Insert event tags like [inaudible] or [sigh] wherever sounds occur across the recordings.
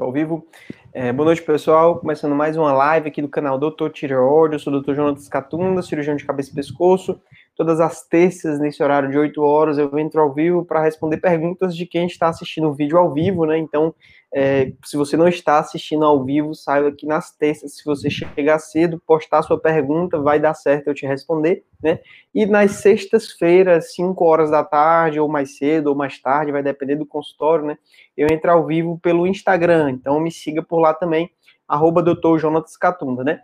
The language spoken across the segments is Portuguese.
Estou ao vivo. É, boa noite, pessoal. Começando mais uma live aqui do canal Doutor Tireoide. Eu sou o Dr. Jonas Catunda, cirurgião de cabeça e pescoço. Todas as terças, nesse horário de 8 horas, eu entro ao vivo para responder perguntas de quem está assistindo o vídeo ao vivo, né? Então, é, se você não está assistindo ao vivo, saiba que nas terças, se você chegar cedo, postar sua pergunta, vai dar certo eu te responder, né? E nas sextas-feiras, 5 horas da tarde, ou mais cedo, ou mais tarde, vai depender do consultório, né? Eu entro ao vivo pelo Instagram, então me siga por lá também, arroba doutor Jonatas Catunda, né?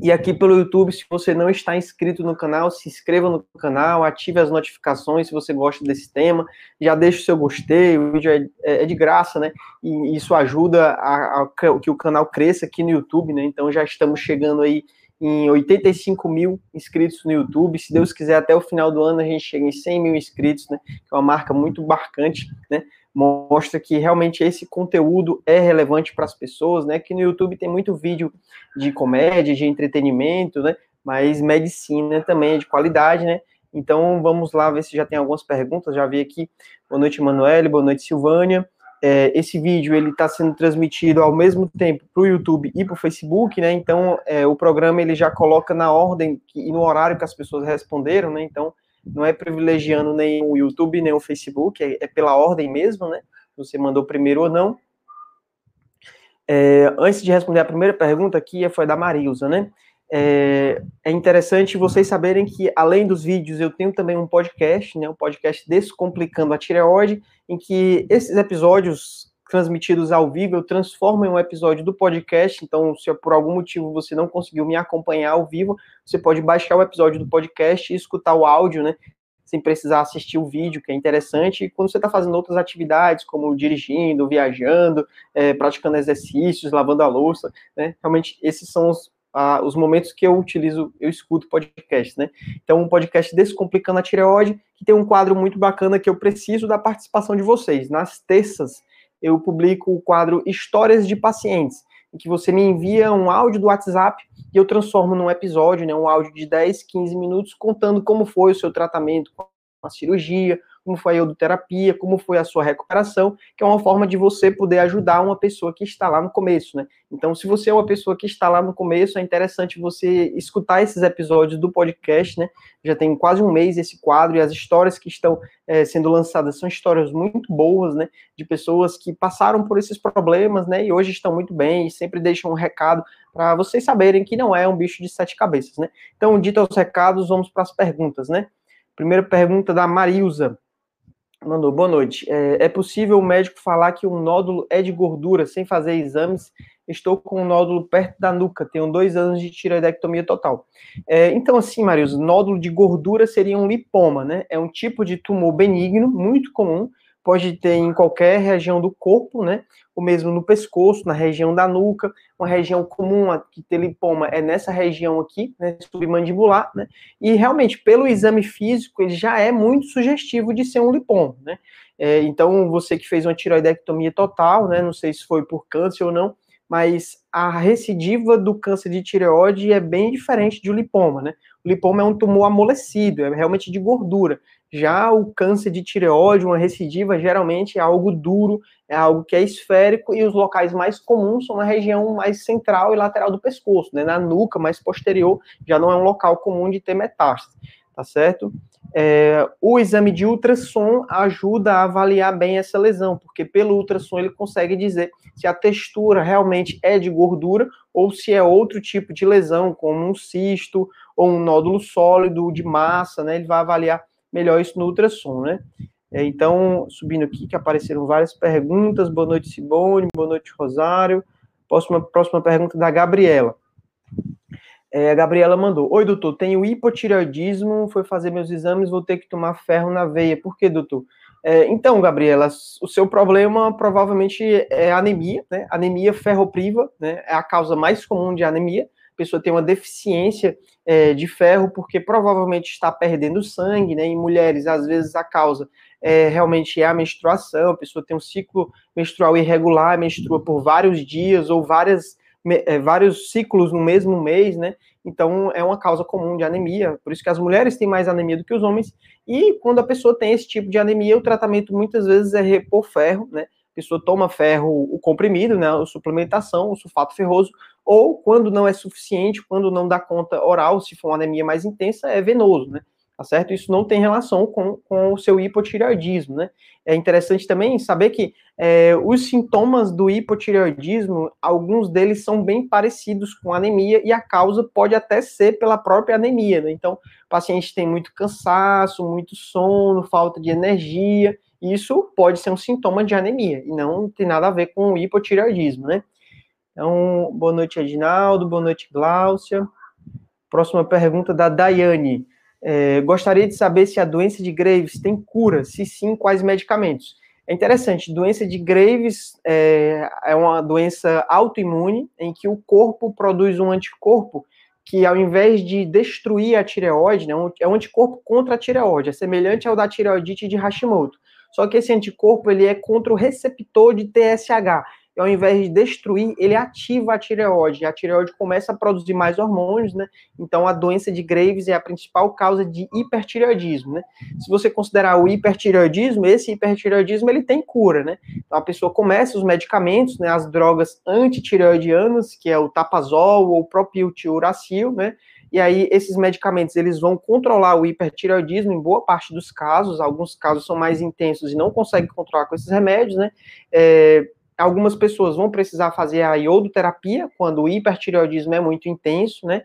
E aqui pelo YouTube, se você não está inscrito no canal, se inscreva no canal, ative as notificações se você gosta desse tema, já deixe o seu gostei, o vídeo é, é, é de graça, né? E isso ajuda a, a, que o canal cresça aqui no YouTube, né? Então já estamos chegando aí em 85 mil inscritos no YouTube. Se Deus quiser, até o final do ano a gente chega em 100 mil inscritos, né? Que é uma marca muito marcante, né? Mostra que realmente esse conteúdo é relevante para as pessoas, né? Que no YouTube tem muito vídeo de comédia, de entretenimento, né? Mas medicina também é de qualidade, né? Então vamos lá ver se já tem algumas perguntas. Já vi aqui. Boa noite, Manuele. Boa noite, Silvânia. É, esse vídeo ele está sendo transmitido ao mesmo tempo para o YouTube e para o Facebook, né? Então é, o programa ele já coloca na ordem e no horário que as pessoas responderam, né? Então não é privilegiando nem o YouTube, nem o Facebook, é, é pela ordem mesmo, né? Você mandou primeiro ou não. É, antes de responder a primeira pergunta aqui, foi da Marilza, né? É, é, interessante vocês saberem que, além dos vídeos, eu tenho também um podcast, né? Um podcast Descomplicando a Tireoide, em que esses episódios transmitidos ao vivo, eu transformo em um episódio do podcast. Então, se por algum motivo você não conseguiu me acompanhar ao vivo, você pode baixar o episódio do podcast e escutar o áudio, né? Sem precisar assistir o vídeo, que é interessante. E quando você está fazendo outras atividades, como dirigindo, viajando, é, praticando exercícios, lavando a louça, né? Realmente, esses são os, os momentos que eu utilizo, eu escuto podcast, né? Então, um podcast Descomplicando a Tireoide, que tem um quadro muito bacana que eu preciso da participação de vocês. Nas terças, eu publico o quadro Histórias de Pacientes, em que você me envia um áudio do WhatsApp e eu transformo num episódio, né, um áudio de 10, 15 minutos, contando como foi o seu tratamento com a cirurgia, como foi a iodoterapia, como foi a sua recuperação, que é uma forma de você poder ajudar uma pessoa que está lá no começo, né? Então, se você é uma pessoa que está lá no começo, é interessante você escutar esses episódios do podcast, né? Já tem quase um mês esse quadro e as histórias que estão é, sendo lançadas são histórias muito boas, né? De pessoas que passaram por esses problemas, né? E hoje estão muito bem e sempre deixam um recado para vocês saberem que não é um bicho de sete cabeças, né? Então, dito aos recados, vamos para as perguntas, né? Primeira pergunta da Marilza. Mandou, boa noite. É, é, possível o médico falar que um nódulo é de gordura sem fazer exames? Estou com um nódulo perto da nuca, tenho dois anos de tiroidectomia total. É, então, assim, Marius, nódulo de gordura seria um lipoma, né? É um tipo de tumor benigno, muito comum, pode ter em qualquer região do corpo, né? Ou mesmo no pescoço, na região da nuca. Uma região comum que ter lipoma é nessa região aqui, né? Submandibular, né? E realmente, pelo exame físico, ele já é muito sugestivo de ser um lipoma, né? É, então, você que fez uma tiroidectomia total, né? Não sei se foi por câncer ou não, mas a recidiva do câncer de tireoide é bem diferente de um lipoma, né? O lipoma é um tumor amolecido, é realmente de gordura. Já o câncer de tireoide, uma recidiva, geralmente é algo duro, é algo que é esférico e os locais mais comuns são na região mais central e lateral do pescoço, né? Na nuca mais posterior, já não é um local comum de ter metástase, tá certo? É, o exame de ultrassom ajuda a avaliar bem essa lesão, porque pelo ultrassom ele consegue dizer se a textura realmente é de gordura ou se é outro tipo de lesão, como um cisto ou um nódulo sólido de massa, né? Ele vai avaliar melhor isso no ultrassom, né? É, então, subindo aqui, que apareceram várias perguntas. Boa noite, Simone. Boa noite, Rosário. Próxima, próxima pergunta da Gabriela. É, a Gabriela mandou: Oi, doutor, tenho hipotireoidismo, foi fazer meus exames, vou ter que tomar ferro na veia. Por que, doutor? É, então, Gabriela, o seu problema provavelmente é anemia, né? Anemia ferropriva, né? É a causa mais comum de anemia pessoa tem uma deficiência é, de ferro porque provavelmente está perdendo sangue, né? Em mulheres, às vezes a causa é, realmente é a menstruação, a pessoa tem um ciclo menstrual irregular, menstrua por vários dias ou várias, é, vários ciclos no mesmo mês, né? Então é uma causa comum de anemia, por isso que as mulheres têm mais anemia do que os homens. E quando a pessoa tem esse tipo de anemia, o tratamento muitas vezes é repor ferro, né? Pessoa toma ferro, o comprimido, né, a suplementação, o sulfato ferroso, ou quando não é suficiente, quando não dá conta oral, se for uma anemia mais intensa, é venoso, né? Tá certo? Isso não tem relação com, com o seu hipotireoidismo, né? É interessante também saber que é, os sintomas do hipotireoidismo, alguns deles são bem parecidos com anemia e a causa pode até ser pela própria anemia, né? Então, o paciente tem muito cansaço, muito sono, falta de energia, isso pode ser um sintoma de anemia e não tem nada a ver com hipotireoidismo, né? Então, boa noite, Edinaldo, boa noite, Gláucia. Próxima pergunta da Daiane. É, gostaria de saber se a doença de Graves tem cura, se sim, quais medicamentos. É interessante, doença de Graves é, é uma doença autoimune em que o corpo produz um anticorpo que, ao invés de destruir a tireoide, né, é um anticorpo contra a tireoide, é semelhante ao da tireoidite de Hashimoto. Só que esse anticorpo ele é contra o receptor de TSH, e ao invés de destruir, ele ativa a tireoide. A tireoide começa a produzir mais hormônios, né? Então a doença de Graves é a principal causa de hipertireoidismo, né? Se você considerar o hipertireoidismo, esse hipertireoidismo ele tem cura, né? Então a pessoa começa os medicamentos, né, as drogas antitireoidianas, que é o tapazol ou o propiltiuracil, né? E aí esses medicamentos eles vão controlar o hipertireoidismo em boa parte dos casos, alguns casos são mais intensos e não conseguem controlar com esses remédios, né? É, algumas pessoas vão precisar fazer a iodoterapia, quando o hipertireoidismo é muito intenso, né?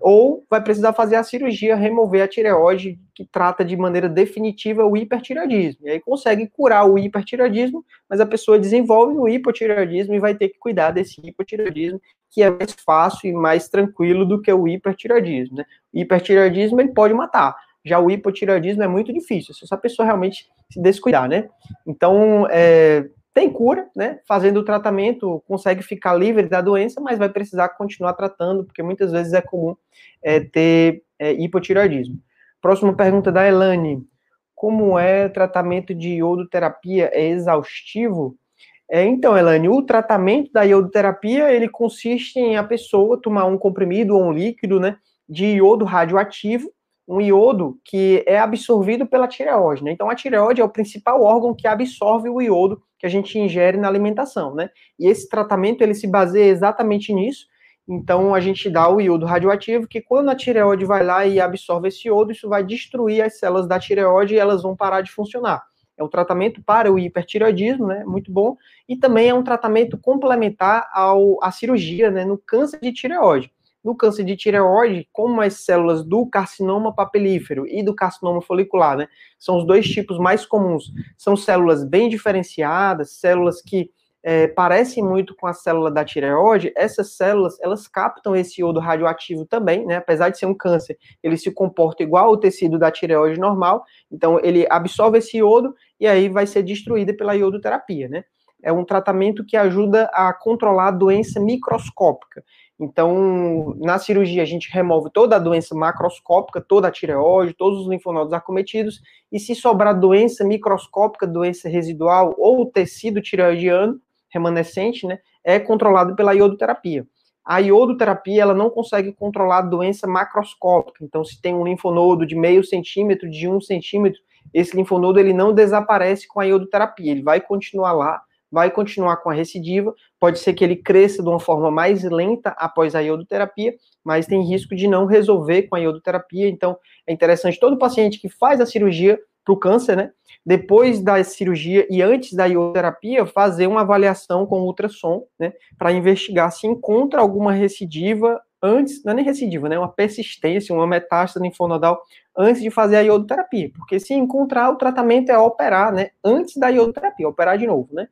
Ou vai precisar fazer a cirurgia, remover a tireoide, que trata de maneira definitiva o hipertireoidismo. E aí consegue curar o hipertireoidismo, mas a pessoa desenvolve o hipotireoidismo e vai ter que cuidar desse hipotireoidismo, que é mais fácil e mais tranquilo do que o hipertireoidismo, né? O hipertireoidismo ele pode matar. Já o hipotireoidismo é muito difícil, se essa pessoa realmente se descuidar, né? Então, é, tem cura, né? Fazendo o tratamento, consegue ficar livre da doença, mas vai precisar continuar tratando, porque muitas vezes é comum é, ter é, hipotireoidismo. Próxima pergunta da Elane. Como é tratamento de iodoterapia? É exaustivo? É, então, Elane, o tratamento da iodoterapia, ele consiste em a pessoa tomar um comprimido ou um líquido, né, de iodo radioativo, um iodo que é absorvido pela tireoide, né? Então, a tireoide é o principal órgão que absorve o iodo que a gente ingere na alimentação, né? E esse tratamento ele se baseia exatamente nisso. Então a gente dá o iodo radioativo que quando a tireoide vai lá e absorve esse iodo, isso vai destruir as células da tireoide e elas vão parar de funcionar. É um tratamento para o hipertireoidismo, né? Muito bom. E também é um tratamento complementar ao, à cirurgia, né? No câncer de tireoide. No câncer de tireoide, como as células do carcinoma papilífero e do carcinoma folicular, né, são os dois tipos mais comuns. São células bem diferenciadas, células que é, parecem muito com a célula da tireoide, essas células, elas captam esse iodo radioativo também, né, apesar de ser um câncer, ele se comporta igual ao tecido da tireoide normal, então ele absorve esse iodo e aí vai ser destruída pela iodoterapia, né. É um tratamento que ajuda a controlar a doença microscópica. Então, na cirurgia, a gente remove toda a doença macroscópica, toda a tireoide, todos os linfonodos acometidos, e se sobrar doença microscópica, doença residual ou tecido tireoidiano remanescente, né, é controlado pela iodoterapia. A iodoterapia, ela não consegue controlar a doença macroscópica. Então, se tem um linfonodo de meio centímetro, de um centímetro, esse linfonodo ele não desaparece com a iodoterapia, ele vai continuar lá, vai continuar com a recidiva, pode ser que ele cresça de uma forma mais lenta após a iodoterapia, mas tem risco de não resolver com a iodoterapia, então é interessante todo paciente que faz a cirurgia para o câncer, né, depois da cirurgia e antes da iodoterapia, fazer uma avaliação com ultrassom, né, para investigar se encontra alguma recidiva antes, não é nem recidiva, né, uma persistência, uma metástase linfonodal antes de fazer a iodoterapia, porque se encontrar o tratamento é operar, né, antes da iodoterapia, operar de novo, né.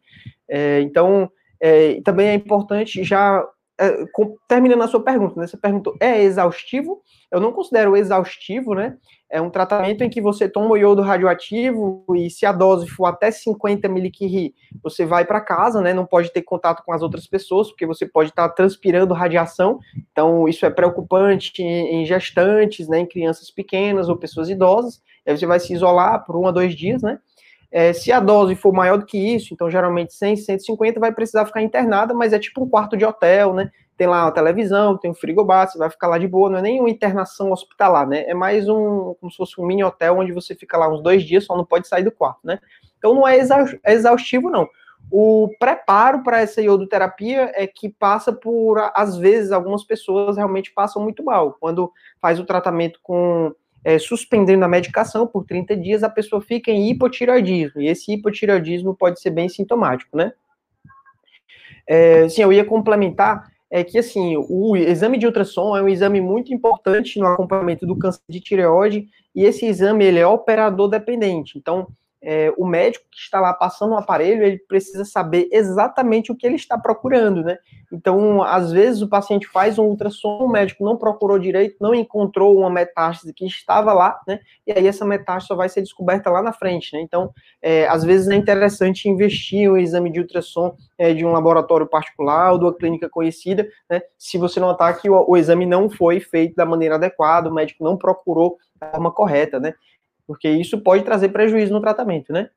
É, então, é, também é importante já é, com, terminando a sua pergunta, né? Você perguntou, é exaustivo? Eu não considero exaustivo, né? É um tratamento em que você toma o iodo radioativo e se a dose for até 50 miliquiri, você vai para casa, né? Não pode ter contato com as outras pessoas, porque você pode estar tá transpirando radiação. Então, isso é preocupante em gestantes, né? Em crianças pequenas ou pessoas idosas. Aí você vai se isolar por um a dois dias, né? É, se a dose for maior do que isso, então geralmente 100, 150, vai precisar ficar internada, mas é tipo um quarto de hotel, né? Tem lá uma televisão, tem um frigobar, você vai ficar lá de boa, não é nem uma internação hospitalar, né? É mais um, como se fosse um mini hotel onde você fica lá uns dois dias, só não pode sair do quarto, né? Então não é exaustivo, não. O preparo para essa iodoterapia é que passa por, às vezes, algumas pessoas realmente passam muito mal. Quando faz o tratamento com é, suspendendo a medicação por 30 dias, a pessoa fica em hipotireoidismo. E esse hipotireoidismo pode ser bem sintomático, né? É, sim, eu ia complementar é que assim, o exame de ultrassom é um exame muito importante no acompanhamento do câncer de tireoide, e esse exame ele é operador dependente. Então, é, o médico que está lá passando o aparelho, ele precisa saber exatamente o que ele está procurando, né? Então, às vezes o paciente faz um ultrassom, o médico não procurou direito, não encontrou uma metástase que estava lá, né? E aí essa metástase só vai ser descoberta lá na frente, né? Então, é, às vezes é interessante investir um exame de ultrassom é, de um laboratório particular ou de uma clínica conhecida, né? Se você notar que o, o exame não foi feito da maneira adequada, o médico não procurou da forma correta, né? Porque isso pode trazer prejuízo no tratamento, né?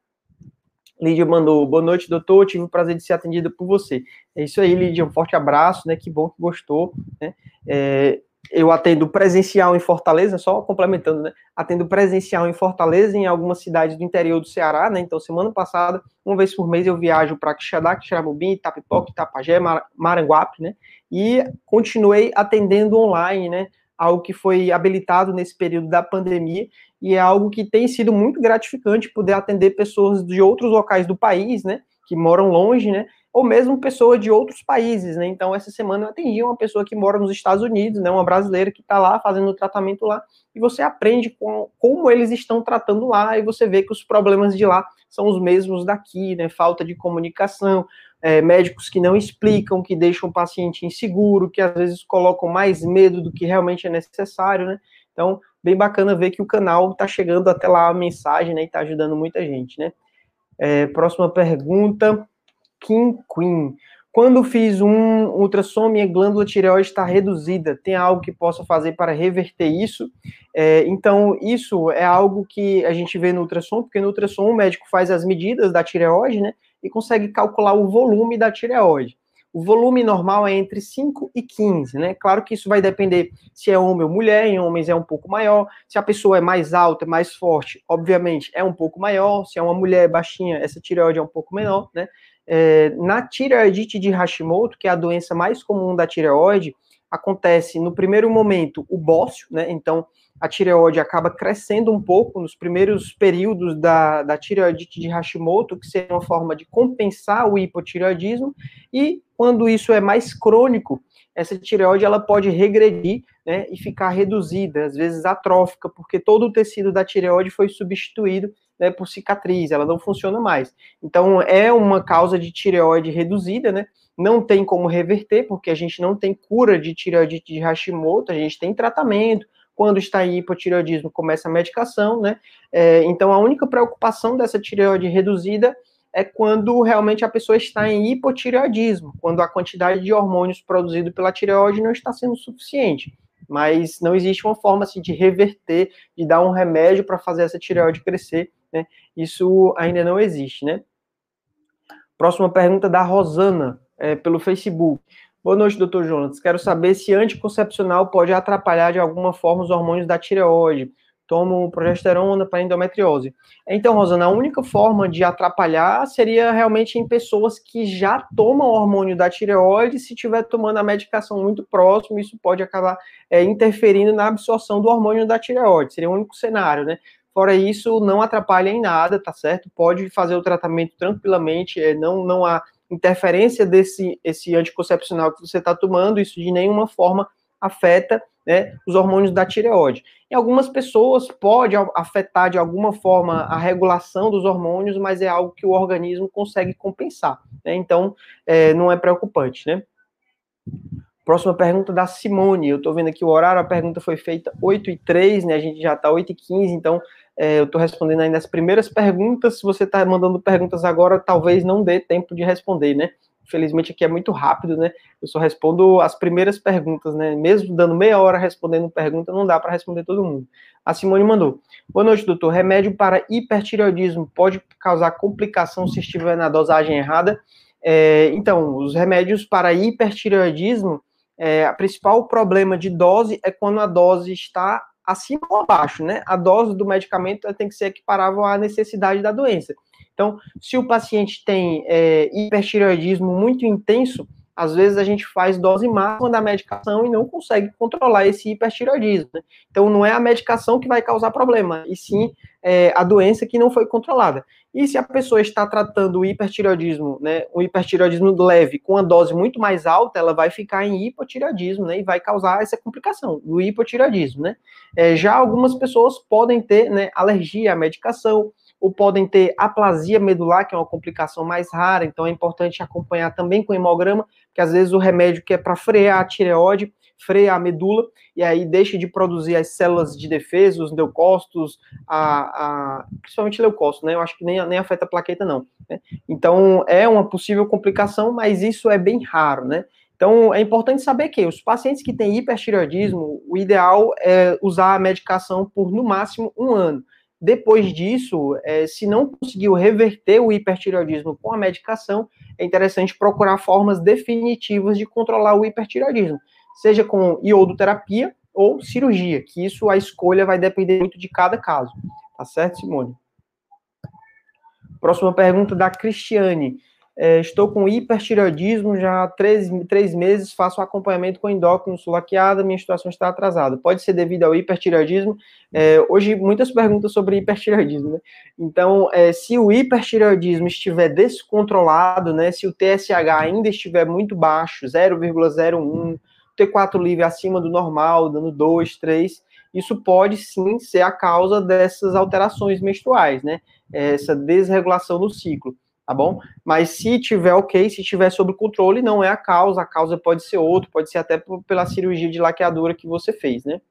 Lídia mandou, boa noite, doutor, tive o prazer de ser atendida por você. É isso aí, Lídia, um forte abraço, né, que bom que gostou, né? É, eu atendo presencial em Fortaleza, só complementando, né? Atendo presencial em Fortaleza, em algumas cidades do interior do Ceará, né? Então, semana passada, uma vez por mês, eu viajo para Quixadá, Quixeramobim, Itapipoca, Itapajé, Maranguape, né? E continuei atendendo online, né? Algo que foi habilitado nesse período da pandemia e é algo que tem sido muito gratificante poder atender pessoas de outros locais do país, né, que moram longe, né, ou mesmo pessoas de outros países, né? Então, essa semana eu atendi uma pessoa que mora nos Estados Unidos, né? Uma brasileira que está lá fazendo o tratamento lá, e você aprende com, como eles estão tratando lá, e você vê que os problemas de lá são os mesmos daqui, né? Falta de comunicação, é, médicos que não explicam, que deixam o paciente inseguro, que às vezes colocam mais medo do que realmente é necessário, né? Então, bem bacana ver que o canal está chegando até lá a mensagem, né, e está ajudando muita gente, né. É, próxima pergunta, Kim Queen. Quando fiz um ultrassom, minha glândula tireoide está reduzida. Tem algo que possa fazer para reverter isso? É, então, isso é algo que a gente vê no ultrassom, porque no ultrassom o médico faz as medidas da tireoide, né, e consegue calcular o volume da tireoide. O volume normal é entre 5 e 15, né? Claro que isso vai depender se é homem ou mulher, em homens é um pouco maior, se a pessoa é mais alta, mais forte, obviamente é um pouco maior, se é uma mulher baixinha, essa tireoide é um pouco menor, né? É, na tireoidite de Hashimoto, que é a doença mais comum da tireoide, acontece no primeiro momento o bócio, né? Então a tireoide acaba crescendo um pouco nos primeiros períodos da, da tireoidite de Hashimoto, que seria uma forma de compensar o hipotireoidismo, e quando isso é mais crônico, essa tireoide ela pode regredir né, e ficar reduzida, às vezes atrófica, porque todo o tecido da tireoide foi substituído né, por cicatriz, ela não funciona mais. Então, é uma causa de tireoide reduzida, né? Não tem como reverter, porque a gente não tem cura de tireoidite de Hashimoto, a gente tem tratamento, quando está em hipotireoidismo, começa a medicação, né? É, então, a única preocupação dessa tireoide reduzida é quando realmente a pessoa está em hipotireoidismo, quando a quantidade de hormônios produzido pela tireoide não está sendo suficiente. Mas não existe uma forma assim, de reverter, de dar um remédio para fazer essa tireoide crescer, né? Isso ainda não existe, né? Próxima pergunta da Rosana, é, pelo Facebook. Boa noite, doutor Jonas. Quero saber se anticoncepcional pode atrapalhar de alguma forma os hormônios da tireoide. Tomo progesterona para endometriose. Então, Rosana, a única forma de atrapalhar seria realmente em pessoas que já tomam hormônio da tireoide, se estiver tomando a medicação muito próximo, isso pode acabar é, interferindo na absorção do hormônio da tireoide. Seria o único cenário, né? Fora isso, não atrapalha em nada, tá certo? Pode fazer o tratamento tranquilamente, é, não, não há interferência desse esse anticoncepcional que você está tomando, isso de nenhuma forma afeta né, os hormônios da tireoide. Em algumas pessoas pode afetar de alguma forma a regulação dos hormônios, mas é algo que o organismo consegue compensar. Né? Então, é, não é preocupante, né? Próxima pergunta da Simone. Eu estou vendo aqui o horário, a pergunta foi feita 8 e 3, né? A gente já está 8 e 15, então é, eu estou respondendo ainda as primeiras perguntas. Se você está mandando perguntas agora, talvez não dê tempo de responder, né? Infelizmente aqui é muito rápido, né? Eu só respondo as primeiras perguntas, né? Mesmo dando meia hora respondendo pergunta, não dá para responder todo mundo. A Simone mandou. Boa noite, doutor. Remédio para hipertireoidismo pode causar complicação se estiver na dosagem errada? É, então, os remédios para hipertireoidismo, é, a principal problema de dose é quando a dose está acima ou abaixo, né? A dose do medicamento tem que ser equiparável à necessidade da doença. Então, se o paciente tem é, hipertireoidismo muito intenso, às vezes a gente faz dose máxima da medicação e não consegue controlar esse hipertireoidismo. Né? Então, não é a medicação que vai causar problema, e sim é, a doença que não foi controlada. E se a pessoa está tratando o hipertireoidismo, né, o hipertireoidismo leve, com uma dose muito mais alta, ela vai ficar em hipotireoidismo, né, e vai causar essa complicação do hipotireoidismo, né. É, já algumas pessoas podem ter, né, alergia à medicação, ou podem ter aplasia medular, que é uma complicação mais rara, então é importante acompanhar também com hemograma, que às vezes o remédio que é para frear a tireoide, freia a medula, e aí deixa de produzir as células de defesa, os leucócitos, a, a, principalmente leucócitos, né? Eu acho que nem, nem afeta a plaqueta, não. Né? Então, é uma possível complicação, mas isso é bem raro, né? Então, é importante saber que os pacientes que têm hipertireoidismo, o ideal é usar a medicação por, no máximo, um ano. Depois disso, é, se não conseguiu reverter o hipertireoidismo com a medicação, é interessante procurar formas definitivas de controlar o hipertireoidismo, seja com iodoterapia ou cirurgia, que isso a escolha vai depender muito de cada caso. Tá certo, Simone? Próxima pergunta da Cristiane. É, estou com hipertireoidismo já há três, três meses, faço acompanhamento com endócrino sulaqueada, minha situação está atrasada. Pode ser devido ao hipertireoidismo? É, hoje, muitas perguntas sobre hipertireoidismo, né? Então, é, se o hipertireoidismo estiver descontrolado, né, se o TSH ainda estiver muito baixo, 0,01, T4 livre acima do normal, dando 2, 3, isso pode sim ser a causa dessas alterações menstruais, né? Essa desregulação no ciclo tá bom? Mas se tiver ok, se tiver sob controle, não é a causa, a causa pode ser outro, pode ser até pela cirurgia de laqueadura que você fez, né?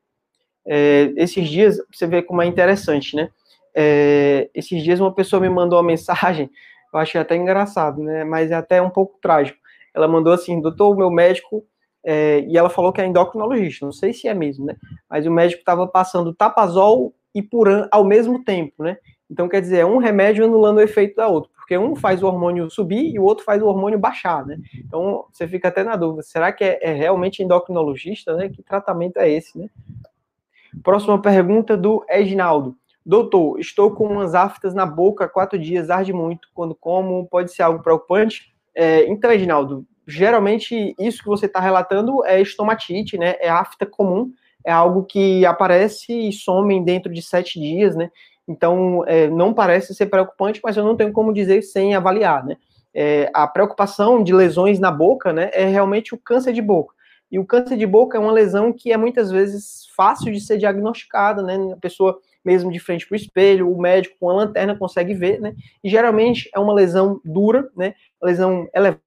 É, esses dias, você vê como é interessante, né? É, esses dias uma pessoa me mandou uma mensagem, [laughs] eu achei até engraçado, né? Mas é até um pouco trágico. Ela mandou assim, doutor, meu médico, é, e ela falou que é endocrinologista, não sei se é mesmo, né? Mas o médico estava passando tapazol e puran ao mesmo tempo, né? Então, quer dizer, é um remédio anulando o efeito da outra porque um faz o hormônio subir e o outro faz o hormônio baixar, né? Então você fica até na dúvida, será que é, é realmente endocrinologista, né? Que tratamento é esse, né? Próxima pergunta do Edinaldo. Doutor, estou com umas aftas na boca há quatro dias, arde muito. Quando como, pode ser algo preocupante? É, então, Edinaldo, geralmente isso que você está relatando é estomatite, né? É afta comum, é algo que aparece e some dentro de sete dias, né? Então, é, não parece ser preocupante, mas eu não tenho como dizer sem avaliar, né? É, a preocupação de lesões na boca, né, é realmente o câncer de boca. E o câncer de boca é uma lesão que é muitas vezes fácil de ser diagnosticada, né? A pessoa mesmo de frente para o espelho, o médico com a lanterna consegue ver, né? E geralmente é uma lesão dura, né? Lesão elevada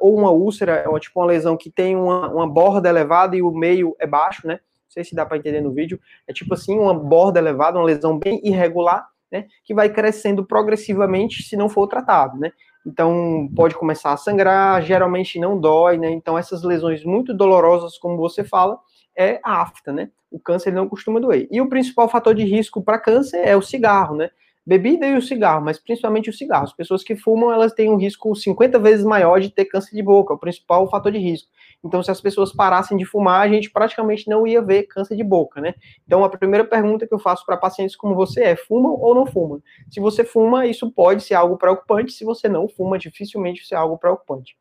ou uma úlcera, é tipo uma lesão que tem uma, uma borda elevada e o meio é baixo, né? Sei se dá para entender no vídeo, é tipo assim, uma borda elevada, uma lesão bem irregular, né, que vai crescendo progressivamente se não for tratado, né? Então, pode começar a sangrar, geralmente não dói, né? Então, essas lesões muito dolorosas, como você fala, é a afta, né? O câncer não costuma doer. E o principal fator de risco para câncer é o cigarro, né? Bebida e o cigarro, mas principalmente o cigarro. As pessoas que fumam, elas têm um risco 50 vezes maior de ter câncer de boca, é o principal fator de risco. Então, se as pessoas parassem de fumar, a gente praticamente não ia ver câncer de boca, né? Então, a primeira pergunta que eu faço para pacientes como você é: fuma ou não fuma? Se você fuma, isso pode ser algo preocupante. Se você não fuma, dificilmente isso é algo preocupante.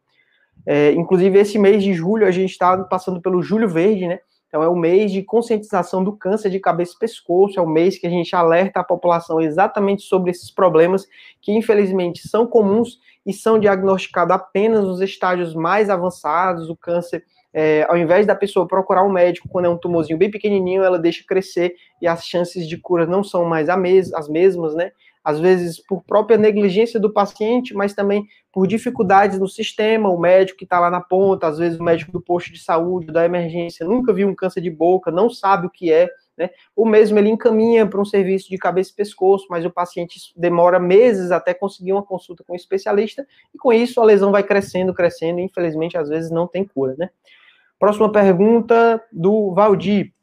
É, inclusive, esse mês de julho, a gente está passando pelo Julho Verde, né? Então, é o mês de conscientização do câncer de cabeça e pescoço, é o mês que a gente alerta a população exatamente sobre esses problemas que, infelizmente, são comuns e são diagnosticados apenas nos estágios mais avançados. O câncer, é, ao invés da pessoa procurar um médico quando é um tumorzinho bem pequenininho, ela deixa crescer e as chances de cura não são mais as mesmas, né? às vezes por própria negligência do paciente, mas também por dificuldades no sistema, o médico que está lá na ponta, às vezes o médico do posto de saúde, da emergência, nunca viu um câncer de boca, não sabe o que é, né? O mesmo ele encaminha para um serviço de cabeça e pescoço, mas o paciente demora meses até conseguir uma consulta com um especialista, e com isso a lesão vai crescendo, crescendo, e infelizmente às vezes não tem cura, né? Próxima pergunta do Valdir.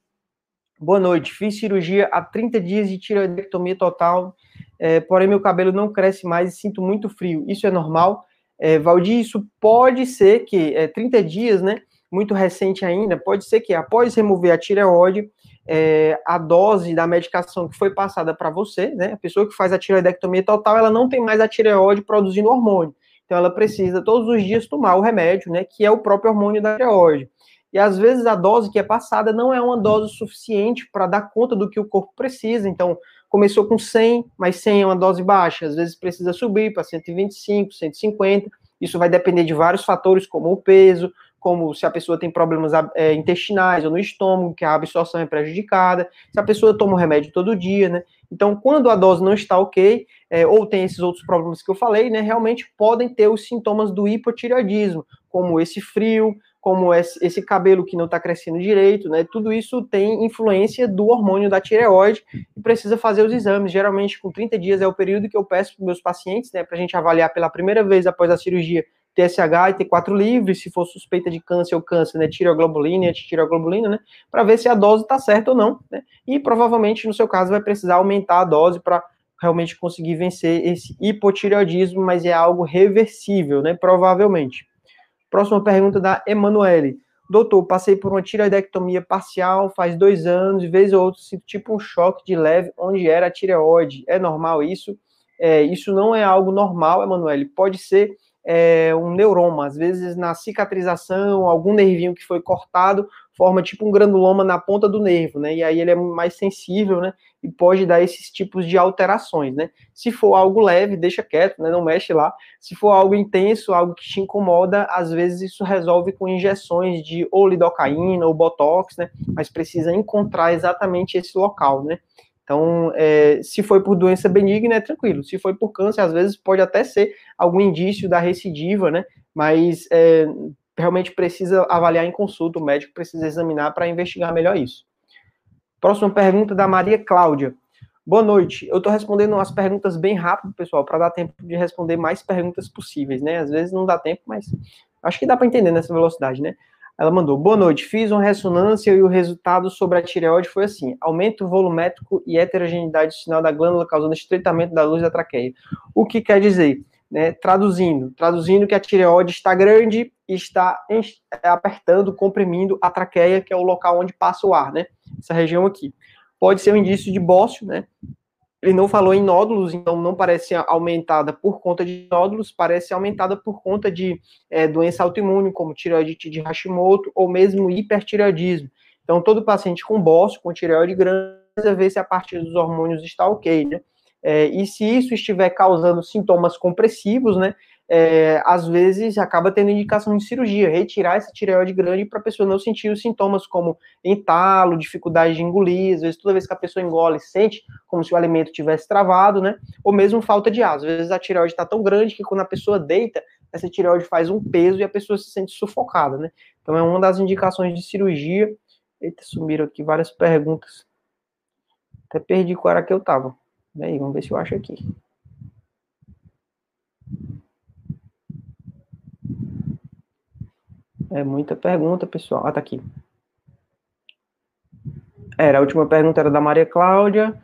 Boa noite. Fiz cirurgia há 30 dias de tiroidectomia total é, porém meu cabelo não cresce mais e sinto muito frio. Isso é normal? É, Valdir, isso pode ser que é, 30 dias, né? Muito recente ainda, pode ser que após remover a tireoide, é, a dose da medicação que foi passada para você, né? A pessoa que faz a tireoidectomia total, ela não tem mais a tireoide produzindo hormônio. Então, ela precisa todos os dias tomar o remédio, né? Que é o próprio hormônio da tireoide. E às vezes a dose que é passada não é uma dose suficiente para dar conta do que o corpo precisa. Então, começou com 100, mas 100 é uma dose baixa. Às vezes precisa subir para 125, 150. Isso vai depender de vários fatores, como o peso, como se a pessoa tem problemas é, intestinais ou no estômago, que a absorção é prejudicada, se a pessoa toma o remédio todo dia, né? Então, quando a dose não está ok, é, ou tem esses outros problemas que eu falei, né, realmente podem ter os sintomas do hipotireoidismo, como esse frio, como esse, esse cabelo que não está crescendo direito, né? Tudo isso tem influência do hormônio da tireoide e precisa fazer os exames. Geralmente, com 30 dias é o período que eu peço para meus pacientes, né, para a gente avaliar pela primeira vez após a cirurgia TSH e T4 livre, se for suspeita de câncer ou câncer, né, tireoglobulina e antitireoglobulina, né, para ver se a dose está certa ou não, né, e provavelmente, no seu caso, vai precisar aumentar a dose para realmente conseguir vencer esse hipotireoidismo, mas é algo reversível, né, provavelmente. Próxima pergunta da Emanuele. Doutor, passei por uma tireoidectomia parcial faz dois anos, de vez ou outra sinto tipo um choque de leve onde era a tireoide. É normal isso? É, isso não é algo normal, Emanuele. Pode ser é, um neuroma. Às vezes, na cicatrização, algum nervinho que foi cortado forma tipo um granuloma na ponta do nervo, né? E aí ele é mais sensível, né? E pode dar esses tipos de alterações, né? Se for algo leve, deixa quieto, né? Não mexe lá. Se for algo intenso, algo que te incomoda, às vezes isso resolve com injeções de ou lidocaína ou botox, né? Mas precisa encontrar exatamente esse local, né? Então, é, se foi por doença benigna, é tranquilo. Se foi por câncer, às vezes pode até ser algum indício da recidiva, né? Mas é, realmente precisa avaliar em consulta, o médico precisa examinar para investigar melhor isso. Próxima pergunta da Maria Cláudia. Boa noite. Eu estou respondendo umas perguntas bem rápido, pessoal, para dar tempo de responder mais perguntas possíveis, né? Às vezes não dá tempo, mas acho que dá para entender nessa velocidade, né? Ela mandou: Boa noite, fiz uma ressonância e o resultado sobre a tireoide foi assim: aumento volumétrico e heterogeneidade do sinal da glândula causando estreitamento da luz da traqueia. O que quer dizer? Né, traduzindo, traduzindo que a tireoide está grande e está apertando, comprimindo a traqueia, que é o local onde passa o ar, né? Essa região aqui. Pode ser um indício de bócio, né? Ele não falou em nódulos, então não parece aumentada por conta de nódulos, parece aumentada por conta de é, doença autoimune, como tireoidite de Hashimoto, ou mesmo hipertireoidismo. Então, todo paciente com bócio, com tireoide grande, precisa ver se a parte dos hormônios está ok, né? É, e se isso estiver causando sintomas compressivos, né? É, às vezes acaba tendo indicação de cirurgia, retirar essa tireoide grande para a pessoa não sentir os sintomas como entalo, dificuldade de engolir, às vezes toda vez que a pessoa engole, sente como se o alimento tivesse travado, né? Ou mesmo falta de ar. Às vezes a tireoide está tão grande que quando a pessoa deita, essa tireoide faz um peso e a pessoa se sente sufocada, né? Então é uma das indicações de cirurgia. Eita, sumiram aqui várias perguntas. Até perdi qual era que eu tava. Aí, vamos ver se eu acho aqui. É muita pergunta, pessoal. Ah, tá aqui. Era, a última pergunta era da Maria Cláudia.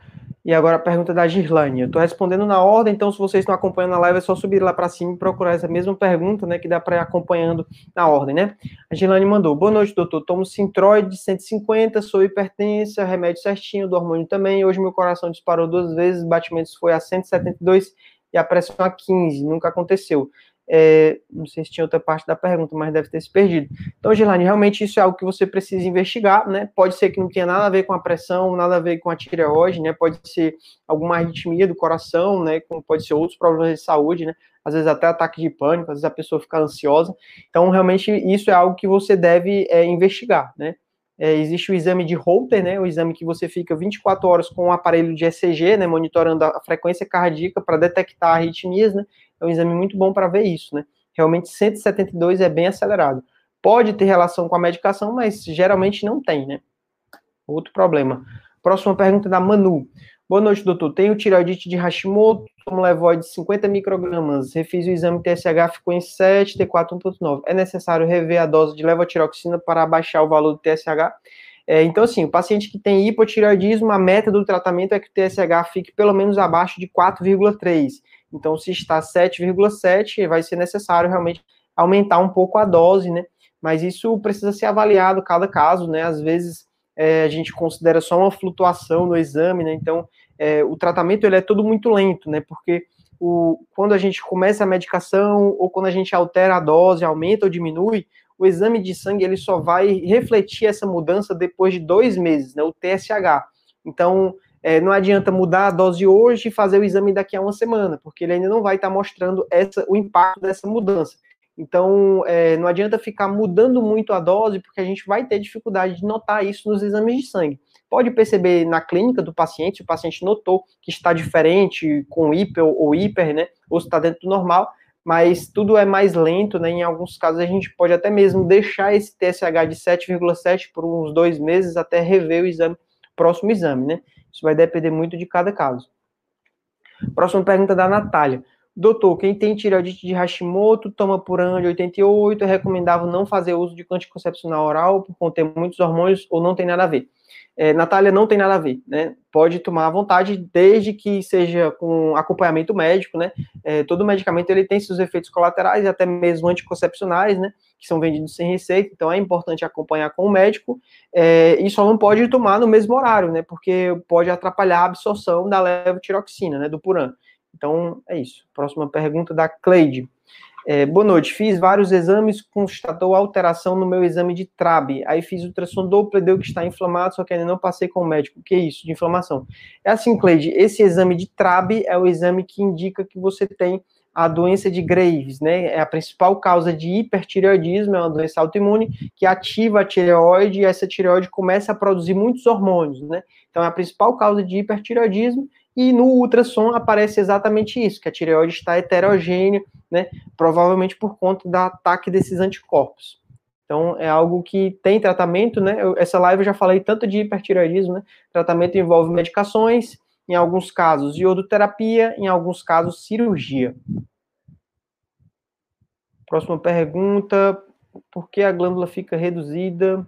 E agora a pergunta da Girlane. Eu estou respondendo na ordem, então se vocês estão acompanhando a live, é só subir lá para cima e procurar essa mesma pergunta, né, que dá para ir acompanhando na ordem, né? A Girlane mandou, boa noite, doutor, tomo Sintroid de 150, sou hipertensa, remédio certinho, do hormônio também, hoje meu coração disparou duas vezes, batimentos foi a 172 e a pressão a 15, nunca aconteceu. É, não sei se tinha outra parte da pergunta, mas deve ter se perdido. Então, Gilane, realmente isso é algo que você precisa investigar, né? Pode ser que não tenha nada a ver com a pressão, nada a ver com a tireoide, né? Pode ser alguma arritmia do coração, né? Como pode ser outros problemas de saúde, né? Às vezes até ataque de pânico, às vezes a pessoa fica ansiosa. Então, realmente, isso é algo que você deve é, investigar, né? É, existe o exame de Holter, né, o exame que você fica 24 horas com o um aparelho de ECG, né, monitorando a frequência cardíaca para detectar arritmias, né, é um exame muito bom para ver isso, né? Realmente 172 é bem acelerado. Pode ter relação com a medicação, mas geralmente não tem, né? Outro problema. Próxima pergunta da Manu. Boa noite, doutor. Tenho tireoidite de Hashimoto, tomo levoide de 50 microgramas. Refiz o exame TSH, ficou em 7, T4 1.9. É necessário rever a dose de levotiroxina para abaixar o valor do TSH? É, então, assim, o paciente que tem hipotireoidismo, a meta do tratamento é que o TSH fique pelo menos abaixo de 4,3. Então, se está 7,7, vai ser necessário realmente aumentar um pouco a dose, né? Mas isso precisa ser avaliado cada caso, né? Às vezes é, a gente considera só uma flutuação no exame, né? Então, é, o tratamento ele é todo muito lento, né? Porque o, quando a gente começa a medicação ou quando a gente altera a dose, aumenta ou diminui, o exame de sangue ele só vai refletir essa mudança depois de dois meses, né? O TSH. Então, é, não adianta mudar a dose hoje e fazer o exame daqui a uma semana, porque ele ainda não vai estar mostrando essa, o impacto dessa mudança. Então, é, não adianta ficar mudando muito a dose, porque a gente vai ter dificuldade de notar isso nos exames de sangue. Pode perceber na clínica do paciente, se o paciente notou que está diferente com hiper ou hiper, né? Ou se está dentro do normal, mas tudo é mais lento, né? Em alguns casos a gente pode até mesmo deixar esse TSH de 7,7 por uns dois meses até rever o exame, próximo exame, né? Isso vai depender muito de cada caso. Próxima pergunta da Natália. Doutor, quem tem tireoidite de Hashimoto toma por ano de 88, é recomendável não fazer uso de anticoncepcional oral por conter muitos hormônios ou não tem nada a ver? É, Natália, não tem nada a ver, né? Pode tomar à vontade, desde que seja com acompanhamento médico, né? É, todo medicamento ele tem seus efeitos colaterais até mesmo anticoncepcionais, né? Que são vendidos sem receita, então é importante acompanhar com o médico é, e só não pode tomar no mesmo horário, né? Porque pode atrapalhar a absorção da levotiroxina, né? Do puran. Então, é isso. Próxima pergunta da Cleide. É, boa noite, fiz vários exames, constatou alteração no meu exame de TRAB. Aí fiz ultrassom dupla, deu que está inflamado, só que ainda não passei com o médico. O que é isso de inflamação? É assim, Cleide, esse exame de TRAB é o exame que indica que você tem a doença de Graves, né? É a principal causa de hipertireoidismo, é uma doença autoimune que ativa a tireoide e essa tireoide começa a produzir muitos hormônios, né? Então é a principal causa de hipertireoidismo e no ultrassom aparece exatamente isso, que a tireoide está heterogênea, né? Provavelmente por conta do ataque desses anticorpos. Então, é algo que tem tratamento, né? Eu, essa live eu já falei tanto de hipertireoidismo, né? Tratamento envolve medicações, em alguns casos iodoterapia, em alguns casos cirurgia. Próxima pergunta: por que a glândula fica reduzida?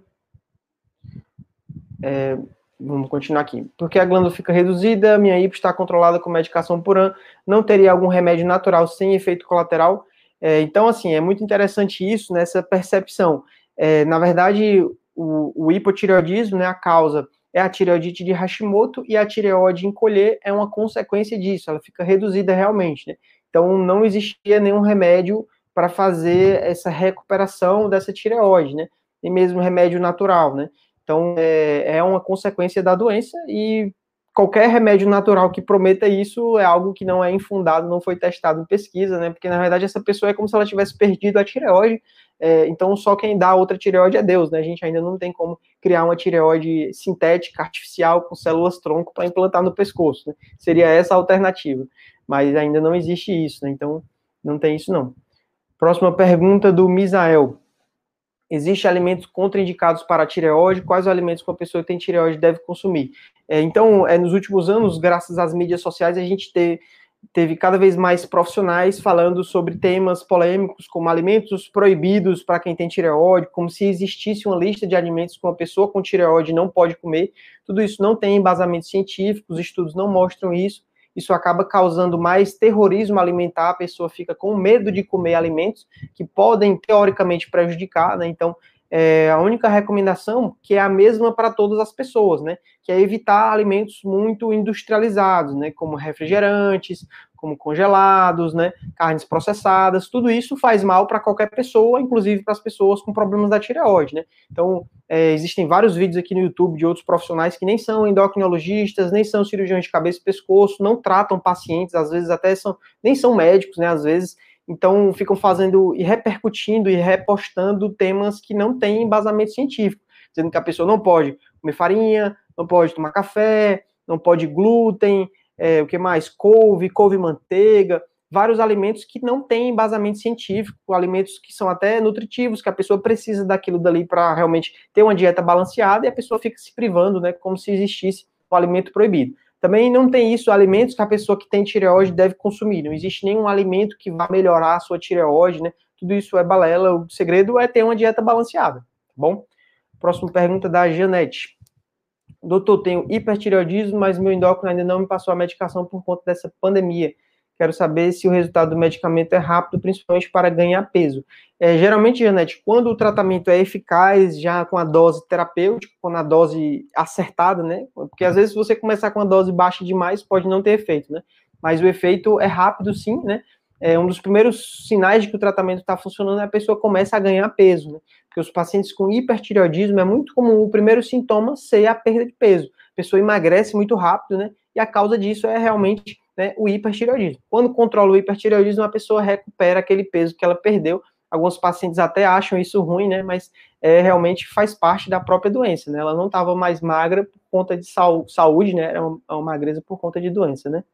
É, Vamos continuar aqui. Porque a glândula fica reduzida, minha hipo está controlada com medicação por ano, não teria algum remédio natural sem efeito colateral. É, então, assim, é muito interessante isso, nessa né, percepção. É, na verdade, o, o, hipotireoidismo, né, a causa é a tireoidite de Hashimoto e a tireoide encolher é uma consequência disso, ela fica reduzida realmente, né? Então, não existia nenhum remédio para fazer essa recuperação dessa tireoide, né? E mesmo remédio natural, né? Então, é, é uma consequência da doença e qualquer remédio natural que prometa isso é algo que não é infundado, não foi testado em pesquisa, né? Porque na verdade essa pessoa é como se ela tivesse perdido a tireoide. É, então só quem dá outra tireoide é Deus, né? A gente ainda não tem como criar uma tireoide sintética, artificial, com células tronco para implantar no pescoço. Né? Seria essa a alternativa, mas ainda não existe isso, né? Então não tem isso não. Próxima pergunta do Misael. Existem alimentos contraindicados para a tireoide? Quais alimentos que uma pessoa que tem tireoide deve consumir? É, então, é, nos últimos anos, graças às mídias sociais, a gente teve, teve cada vez mais profissionais falando sobre temas polêmicos, como alimentos proibidos para quem tem tireoide, como se existisse uma lista de alimentos que uma pessoa com tireoide não pode comer. Tudo isso não tem embasamento científico, os estudos não mostram isso isso acaba causando mais terrorismo alimentar, a pessoa fica com medo de comer alimentos que podem teoricamente prejudicar, né? Então, é, a única recomendação que é a mesma para todas as pessoas, né? Que é evitar alimentos muito industrializados, né? Como refrigerantes, como congelados, né? Carnes processadas, tudo isso faz mal para qualquer pessoa, inclusive para as pessoas com problemas da tireoide, né? Então, é, existem vários vídeos aqui no YouTube de outros profissionais que nem são endocrinologistas, nem são cirurgiões de cabeça e pescoço, não tratam pacientes, às vezes até são, nem são médicos, né? Às vezes então, ficam fazendo e repercutindo e repostando temas que não têm embasamento científico, dizendo que a pessoa não pode comer farinha, não pode tomar café, não pode glúten, é, o que mais? Couve, couve manteiga, vários alimentos que não têm embasamento científico, alimentos que são até nutritivos, que a pessoa precisa daquilo dali para realmente ter uma dieta balanceada e a pessoa fica se privando, né, como se existisse um alimento proibido. Também não tem isso, alimentos que a pessoa que tem tireoide deve consumir. Não existe nenhum alimento que vá melhorar a sua tireoide, né? Tudo isso é balela. O segredo é ter uma dieta balanceada, tá bom? Próxima pergunta da Janete. Doutor, tenho hipertireoidismo, mas meu endócrino ainda não me passou a medicação por conta dessa pandemia. Quero saber se o resultado do medicamento é rápido, principalmente para ganhar peso. É, geralmente, Janete, quando o tratamento é eficaz, já com a dose terapêutica, com a dose acertada, né? Porque às vezes, se você começar com a dose baixa demais, pode não ter efeito, né? Mas o efeito é rápido, sim, né? É, um dos primeiros sinais de que o tratamento está funcionando é a pessoa começa a ganhar peso, né? Porque os pacientes com hipertireoidismo é muito comum o primeiro sintoma ser a perda de peso. A pessoa emagrece muito rápido, né? E a causa disso é realmente né, o hipertireoidismo. Quando controla o hipertireoidismo, a pessoa recupera aquele peso que ela perdeu. Alguns pacientes até acham isso ruim, né? Mas é, realmente faz parte da própria doença, né? Ela não estava mais magra por conta de saúde, né? Era uma, uma magreza por conta de doença, né?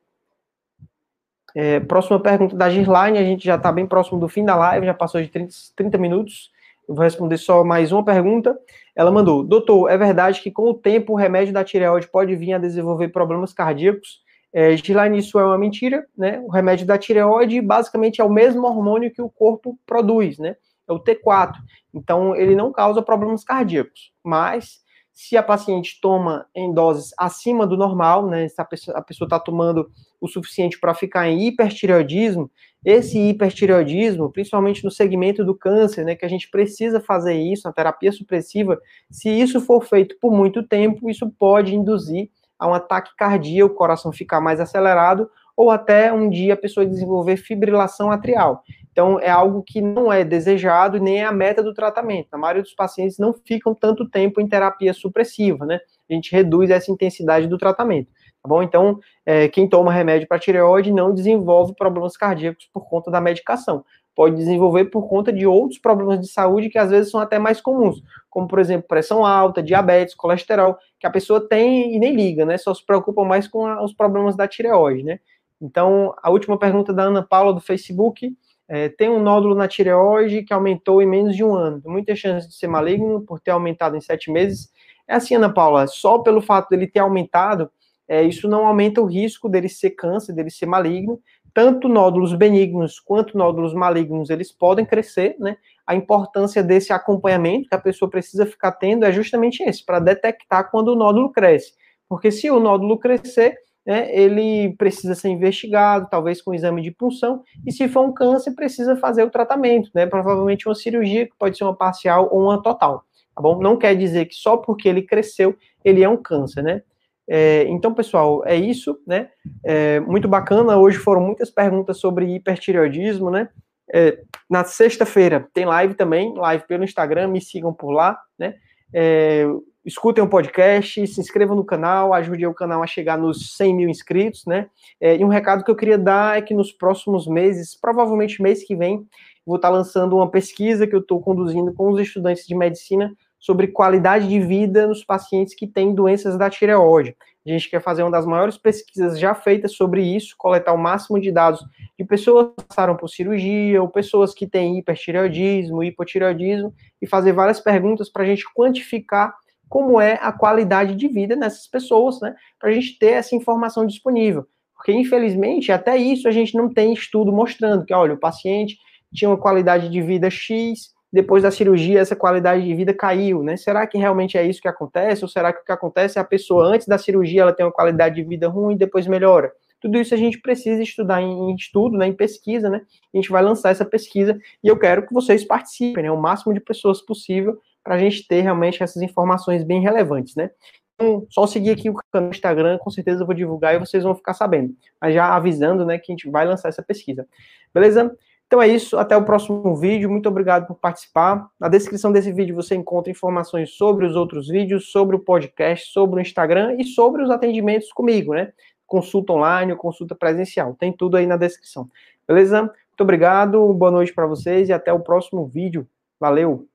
É, próxima pergunta da Girline, a gente já está bem próximo do fim da live, já passou de 30, 30 minutos. Eu vou responder só mais uma pergunta. Ela mandou: Doutor, é verdade que com o tempo o remédio da tireoide pode vir a desenvolver problemas cardíacos? É, isso é uma mentira, né? O remédio da tireoide basicamente é o mesmo hormônio que o corpo produz, né? É o T4. Então, ele não causa problemas cardíacos, mas se a paciente toma em doses acima do normal, né, se a pessoa está tomando o suficiente para ficar em hipertireoidismo, esse hipertireoidismo, principalmente no segmento do câncer, né, que a gente precisa fazer isso, na terapia supressiva, se isso for feito por muito tempo, isso pode induzir a um ataque cardíaco, o coração ficar mais acelerado, ou até um dia a pessoa desenvolver fibrilação atrial. Então, é algo que não é desejado nem é a meta do tratamento. A maioria dos pacientes não ficam tanto tempo em terapia supressiva, né? A gente reduz essa intensidade do tratamento, tá bom? Então, é, quem toma remédio para tireoide não desenvolve problemas cardíacos por conta da medicação. Pode desenvolver por conta de outros problemas de saúde que às vezes são até mais comuns, como, por exemplo, pressão alta, diabetes, colesterol, que a pessoa tem e nem liga, né? Só se preocupa mais com a, os problemas da tireoide, né? Então, a última pergunta da Ana Paula do Facebook é, tem um nódulo na tireoide que aumentou em menos de um ano. Tem muita chance de ser maligno por ter aumentado em sete meses. É assim, Ana Paula, só pelo fato dele ter aumentado, é, isso não aumenta o risco dele ser câncer, dele ser maligno. Tanto nódulos benignos quanto nódulos malignos, eles podem crescer, né? A importância desse acompanhamento que a pessoa precisa ficar tendo é justamente esse, para detectar quando o nódulo cresce. Porque se o nódulo crescer, né, ele precisa ser investigado, talvez com exame de punção, e se for um câncer, precisa fazer o tratamento, né, provavelmente uma cirurgia, que pode ser uma parcial ou uma total, tá bom? Não quer dizer que só porque ele cresceu, ele é um câncer, né? É, então, pessoal, é isso, né? É, muito bacana, hoje foram muitas perguntas sobre hipertireoidismo, né? É, na sexta-feira tem live também, live pelo Instagram, me sigam por lá, né? É, escutem o podcast, se inscrevam no canal, ajudem o canal a chegar nos 100 mil inscritos, né? É, e um recado que eu queria dar é que nos próximos meses, provavelmente mês que vem, vou estar lançando uma pesquisa que eu estou conduzindo com os estudantes de medicina sobre qualidade de vida nos pacientes que têm doenças da tireoide. A gente quer fazer uma das maiores pesquisas já feitas sobre isso, coletar o máximo de dados de pessoas que passaram por cirurgia, ou pessoas que têm hipertireoidismo, hipotireoidismo, e fazer várias perguntas para a gente quantificar como é a qualidade de vida nessas pessoas, né? Para a gente ter essa informação disponível. Porque, infelizmente, até isso a gente não tem estudo mostrando que, olha, o paciente tinha uma qualidade de vida X, depois da cirurgia essa qualidade de vida caiu, né? Será que realmente é isso que acontece? Ou será que o que acontece é a pessoa antes da cirurgia ela tem uma qualidade de vida ruim e depois melhora? Tudo isso a gente precisa estudar em, estudo, né, em pesquisa, né? A gente vai lançar essa pesquisa e eu quero que vocês participem, né? O máximo de pessoas possível para a gente ter realmente essas informações bem relevantes, né? Então, só seguir aqui o canal do Instagram, com certeza eu vou divulgar e vocês vão ficar sabendo. Mas já avisando, né, que a gente vai lançar essa pesquisa. Beleza? Então é isso, até o próximo vídeo. Muito obrigado por participar. Na descrição desse vídeo você encontra informações sobre os outros vídeos, sobre o podcast, sobre o Instagram e sobre os atendimentos comigo, né? Consulta online consulta presencial. Tem tudo aí na descrição. Beleza? Muito obrigado, boa noite para vocês e até o próximo vídeo. Valeu!